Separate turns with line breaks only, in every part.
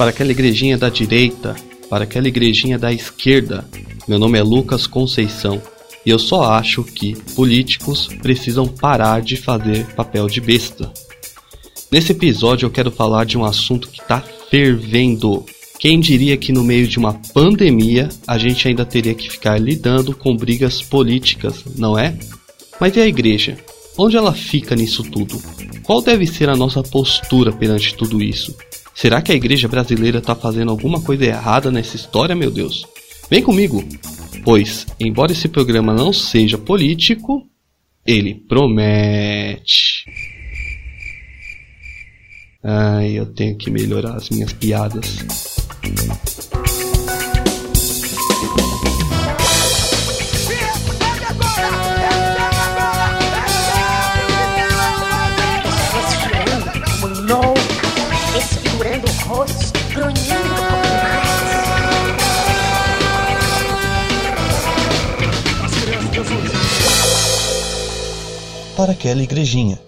para aquela igrejinha da direita, para aquela igrejinha da esquerda. Meu nome é Lucas Conceição e eu só acho que políticos precisam parar de fazer papel de besta. Nesse episódio eu quero falar de um assunto que está fervendo. Quem diria que no meio de uma pandemia a gente ainda teria que ficar lidando com brigas políticas, não é? Mas e a igreja? Onde ela fica nisso tudo? Qual deve ser a nossa postura perante tudo isso? Será que a igreja brasileira está fazendo alguma coisa errada nessa história, meu Deus? Vem comigo! Pois, embora esse programa não seja político, ele promete. Ai, eu tenho que melhorar as minhas piadas.
Para aquela igrejinha.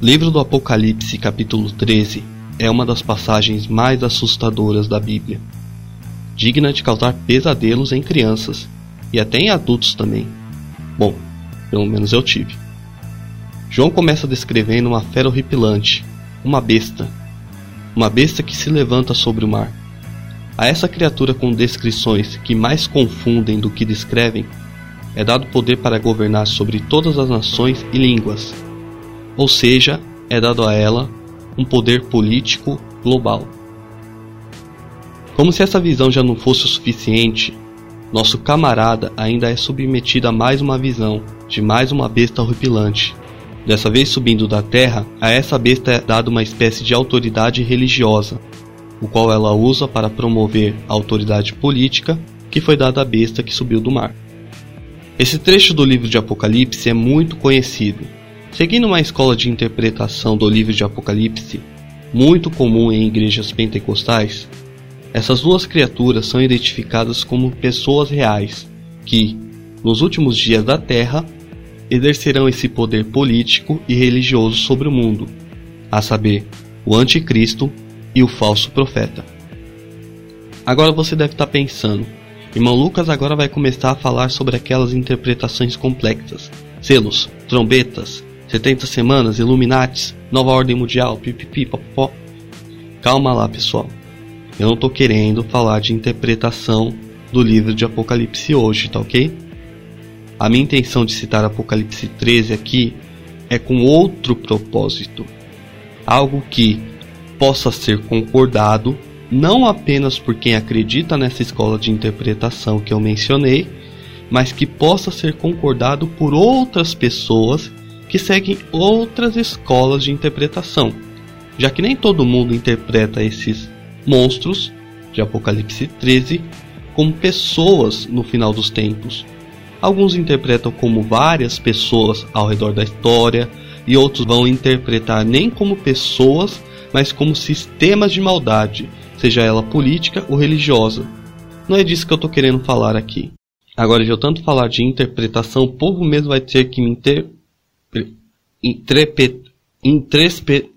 Livro do Apocalipse, capítulo 13, é uma das passagens mais assustadoras da Bíblia, digna de causar pesadelos em crianças e até em adultos também. Bom, pelo menos eu tive. João começa descrevendo uma fera horripilante, uma besta, uma besta que se levanta sobre o mar. A essa criatura com descrições que mais confundem do que descrevem, é dado poder para governar sobre todas as nações e línguas. Ou seja, é dado a ela um poder político global. Como se essa visão já não fosse o suficiente, nosso camarada ainda é submetido a mais uma visão de mais uma besta horripilante. Dessa vez subindo da terra, a essa besta é dada uma espécie de autoridade religiosa, o qual ela usa para promover a autoridade política que foi dada à besta que subiu do mar. Esse trecho do livro de Apocalipse é muito conhecido. Seguindo uma escola de interpretação do livro de Apocalipse, muito comum em igrejas pentecostais, essas duas criaturas são identificadas como pessoas reais que, nos últimos dias da Terra, exercerão esse poder político e religioso sobre o mundo, a saber, o Anticristo e o falso profeta. Agora você deve estar pensando, irmão Lucas agora vai começar a falar sobre aquelas interpretações complexas, selos, trombetas, 70 semanas, Illuminates, nova ordem mundial, pipipi, popó. Calma lá, pessoal. Eu não estou querendo falar de interpretação do livro de Apocalipse hoje, tá ok? A minha intenção de citar Apocalipse 13 aqui é com outro propósito. Algo que possa ser concordado não apenas por quem acredita nessa escola de interpretação que eu mencionei, mas que possa ser concordado por outras pessoas que seguem outras escolas de interpretação, já que nem todo mundo interpreta esses monstros de Apocalipse 13 como pessoas no final dos tempos. Alguns interpretam como várias pessoas ao redor da história, e outros vão interpretar nem como pessoas, mas como sistemas de maldade, seja ela política ou religiosa. Não é disso que eu estou querendo falar aqui. Agora, de eu tanto falar de interpretação, o povo mesmo vai ter que me inter... Interpre... Intrespe...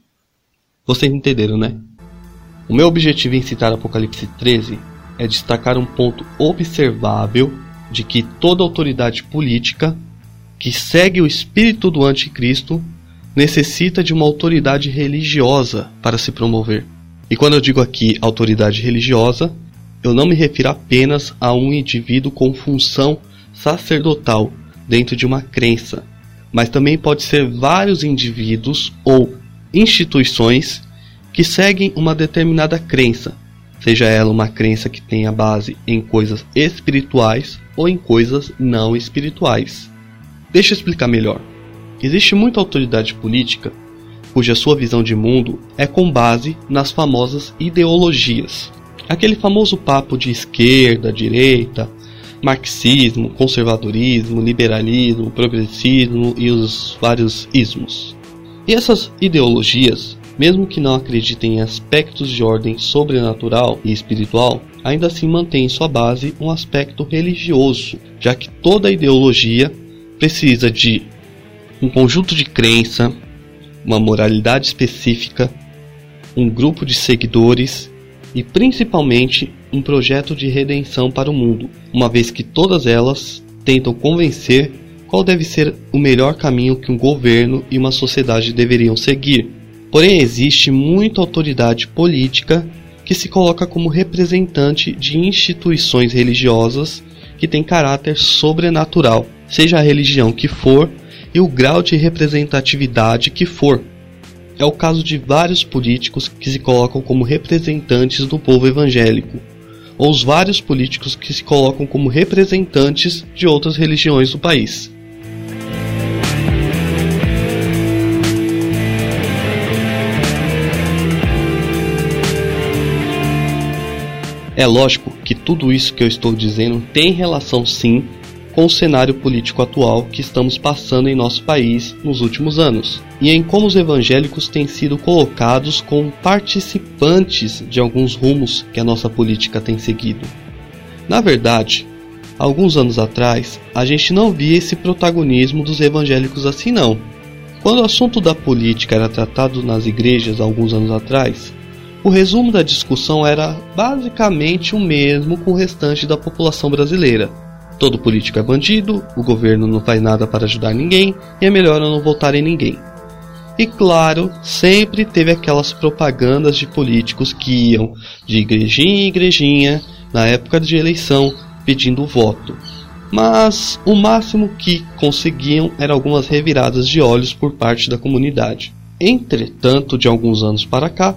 Vocês entenderam, né? O meu objetivo em citar Apocalipse 13 é destacar um ponto observável de que toda autoridade política que segue o espírito do anticristo necessita de uma autoridade religiosa para se promover. E quando eu digo aqui autoridade religiosa, eu não me refiro apenas a um indivíduo com função sacerdotal dentro de uma crença, mas também pode ser vários indivíduos ou instituições que seguem uma determinada crença, seja ela uma crença que tenha base em coisas espirituais ou em coisas não espirituais. Deixa eu explicar melhor. Existe muita autoridade política cuja sua visão de mundo é com base nas famosas ideologias. Aquele famoso papo de esquerda, direita, marxismo, conservadorismo, liberalismo, progressismo e os vários ismos. E essas ideologias mesmo que não acreditem em aspectos de ordem sobrenatural e espiritual, ainda assim mantém em sua base um aspecto religioso, já que toda ideologia precisa de um conjunto de crença, uma moralidade específica, um grupo de seguidores e principalmente um projeto de redenção para o mundo, uma vez que todas elas tentam convencer qual deve ser o melhor caminho que um governo e uma sociedade deveriam seguir. Porém, existe muita autoridade política que se coloca como representante de instituições religiosas que têm caráter sobrenatural, seja a religião que for e o grau de representatividade que for. É o caso de vários políticos que se colocam como representantes do povo evangélico, ou os vários políticos que se colocam como representantes de outras religiões do país. É lógico que tudo isso que eu estou dizendo tem relação sim com o cenário político atual que estamos passando em nosso país nos últimos anos, e em como os evangélicos têm sido colocados como participantes de alguns rumos que a nossa política tem seguido. Na verdade, alguns anos atrás, a gente não via esse protagonismo dos evangélicos assim não. Quando o assunto da política era tratado nas igrejas alguns anos atrás, o resumo da discussão era basicamente o mesmo com o restante da população brasileira. Todo político é bandido, o governo não faz nada para ajudar ninguém e é melhor eu não votar em ninguém. E claro, sempre teve aquelas propagandas de políticos que iam de igrejinha em igrejinha na época de eleição pedindo voto. Mas o máximo que conseguiam era algumas reviradas de olhos por parte da comunidade. Entretanto, de alguns anos para cá,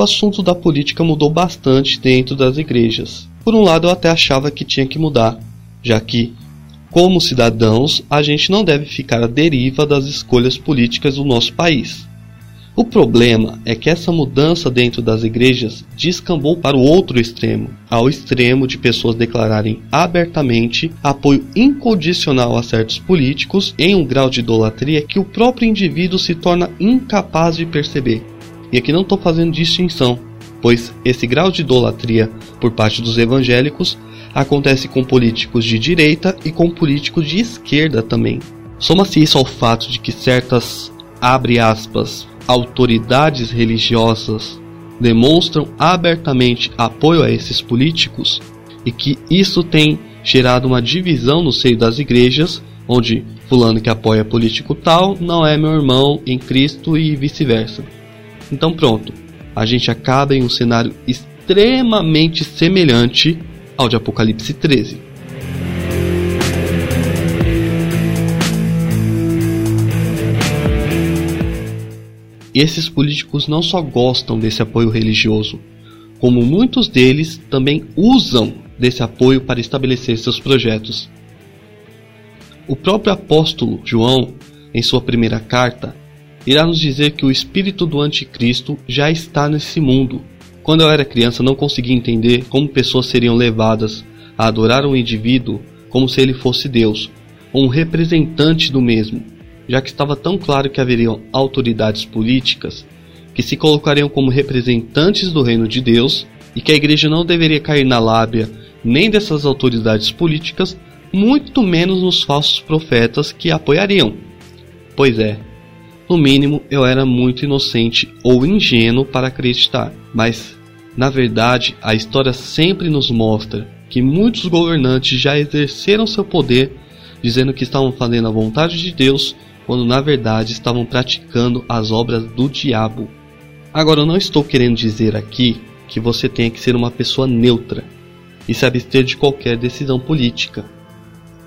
o assunto da política mudou bastante dentro das igrejas. Por um lado, eu até achava que tinha que mudar, já que, como cidadãos, a gente não deve ficar à deriva das escolhas políticas do nosso país. O problema é que essa mudança dentro das igrejas descambou para o outro extremo, ao extremo de pessoas declararem abertamente apoio incondicional a certos políticos em um grau de idolatria que o próprio indivíduo se torna incapaz de perceber. E aqui não estou fazendo distinção, pois esse grau de idolatria por parte dos evangélicos acontece com políticos de direita e com políticos de esquerda também. Soma-se isso ao fato de que certas, abre aspas, autoridades religiosas demonstram abertamente apoio a esses políticos e que isso tem gerado uma divisão no seio das igrejas, onde fulano que apoia político tal não é meu irmão em Cristo e vice-versa. Então pronto, a gente acaba em um cenário extremamente semelhante ao de Apocalipse 13. Esses políticos não só gostam desse apoio religioso, como muitos deles também usam desse apoio para estabelecer seus projetos. O próprio apóstolo João, em sua primeira carta, irá nos dizer que o espírito do anticristo já está nesse mundo. Quando eu era criança, não conseguia entender como pessoas seriam levadas a adorar um indivíduo como se ele fosse Deus, ou um representante do mesmo, já que estava tão claro que haveriam autoridades políticas que se colocariam como representantes do reino de Deus e que a igreja não deveria cair na lábia nem dessas autoridades políticas, muito menos nos falsos profetas que a apoiariam. Pois é, no mínimo, eu era muito inocente ou ingênuo para acreditar, mas na verdade a história sempre nos mostra que muitos governantes já exerceram seu poder dizendo que estavam fazendo a vontade de Deus, quando na verdade estavam praticando as obras do diabo. Agora, eu não estou querendo dizer aqui que você tenha que ser uma pessoa neutra e se abster de qualquer decisão política.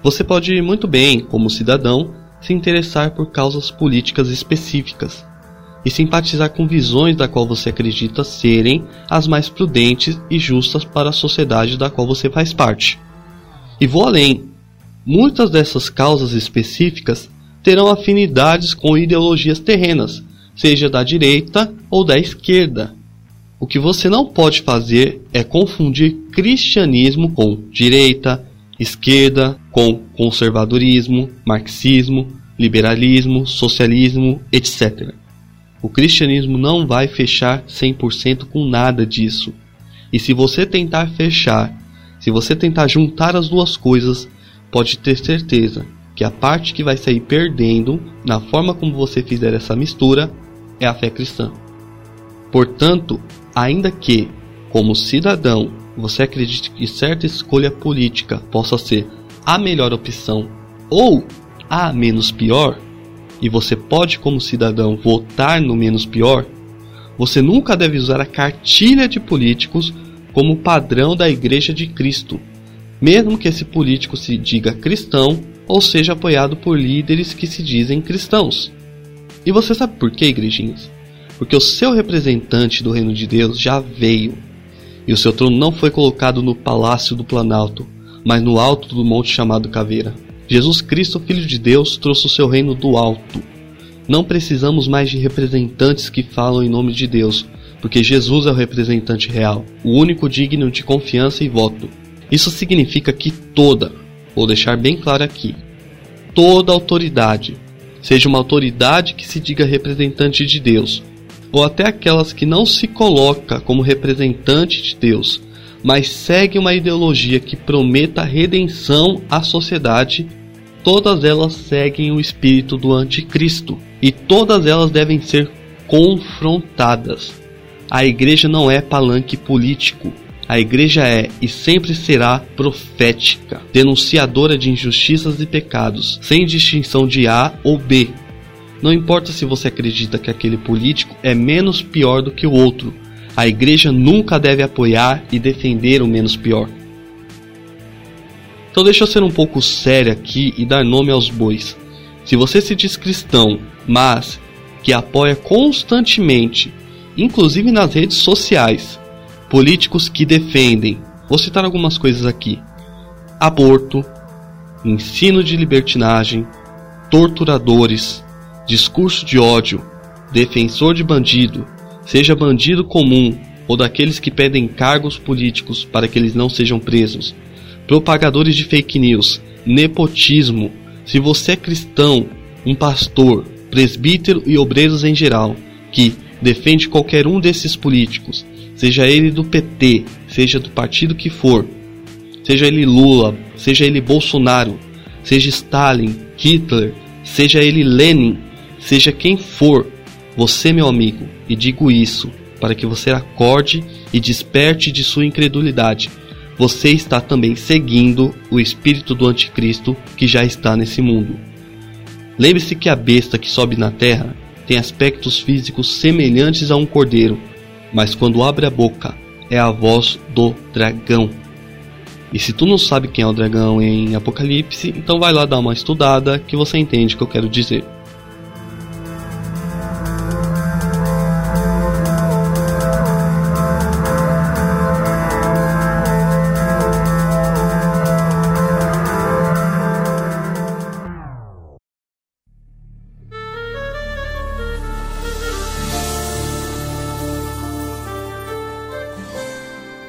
Você pode muito bem, como cidadão, se interessar por causas políticas específicas e simpatizar com visões da qual você acredita serem as mais prudentes e justas para a sociedade da qual você faz parte. E vou além. Muitas dessas causas específicas terão afinidades com ideologias terrenas, seja da direita ou da esquerda. O que você não pode fazer é confundir cristianismo com direita, esquerda, com conservadorismo, marxismo, liberalismo, socialismo, etc. O cristianismo não vai fechar 100% com nada disso. E se você tentar fechar, se você tentar juntar as duas coisas, pode ter certeza que a parte que vai sair perdendo na forma como você fizer essa mistura é a fé cristã. Portanto, ainda que, como cidadão, você acredite que certa escolha política possa ser a melhor opção ou a menos pior, e você pode, como cidadão, votar no menos pior, você nunca deve usar a cartilha de políticos como padrão da Igreja de Cristo, mesmo que esse político se diga cristão ou seja apoiado por líderes que se dizem cristãos. E você sabe por quê, igrejinhas? Porque o seu representante do reino de Deus já veio, e o seu trono não foi colocado no palácio do Planalto, mas no alto do monte chamado Caveira. Jesus Cristo, Filho de Deus, trouxe o seu reino do alto. Não precisamos mais de representantes que falam em nome de Deus, porque Jesus é o representante real, o único digno de confiança e voto. Isso significa que toda, vou deixar bem claro aqui, toda autoridade, seja uma autoridade que se diga representante de Deus, ou até aquelas que não se coloca como representante de Deus, mas segue uma ideologia que prometa redenção à sociedade, todas elas seguem o espírito do anticristo e todas elas devem ser confrontadas. A igreja não é palanque político. A igreja é e sempre será profética, denunciadora de injustiças e pecados, sem distinção de A ou B. Não importa se você acredita que aquele político é menos pior do que o outro, a igreja nunca deve apoiar e defender o menos pior. Então deixa eu ser um pouco sério aqui e dar nome aos bois. Se você se diz cristão, mas que apoia constantemente, inclusive nas redes sociais, políticos que defendem, vou citar algumas coisas aqui: aborto, ensino de libertinagem, torturadores, discurso de ódio, defensor de bandido, seja bandido comum ou daqueles que pedem cargos políticos para que eles não sejam presos, propagadores de fake news, nepotismo. Se você é cristão, um pastor, presbítero e obreiros em geral, que defende qualquer um desses políticos, seja ele do PT, seja do partido que for, seja ele Lula, seja ele Bolsonaro, seja Stalin, Hitler, seja ele Lenin, seja quem for, você, meu amigo, e digo isso para que você acorde e desperte de sua incredulidade. Você está também seguindo o espírito do anticristo que já está nesse mundo. Lembre-se que a besta que sobe na terra tem aspectos físicos semelhantes a um cordeiro, mas quando abre a boca é a voz do dragão. E se tu não sabe quem é o dragão em Apocalipse, então vai lá dar uma estudada que você entende o que eu quero dizer.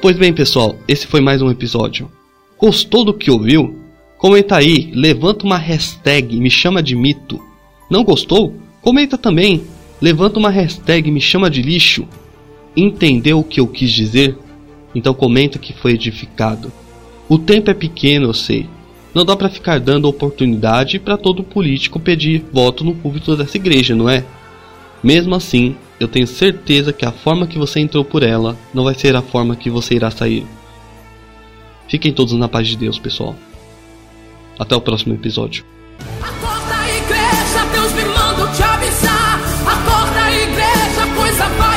Pois bem, pessoal, esse foi mais um episódio. Gostou do que ouviu? Comenta aí, levanta uma hashtag me chama de mito. Não gostou? Comenta também, levanta uma hashtag me chama de lixo. Entendeu o que eu quis dizer? Então comenta que foi edificado. O tempo é pequeno, eu sei. Não dá para ficar dando oportunidade para todo político pedir voto no púlpito dessa igreja, não é? Mesmo assim, eu tenho certeza que a forma que você entrou por ela não vai ser a forma que você irá sair. Fiquem todos na paz de Deus, pessoal. Até o próximo episódio.
Acorda, igreja, Deus me manda te avisar. Acorda, igreja, coisa vai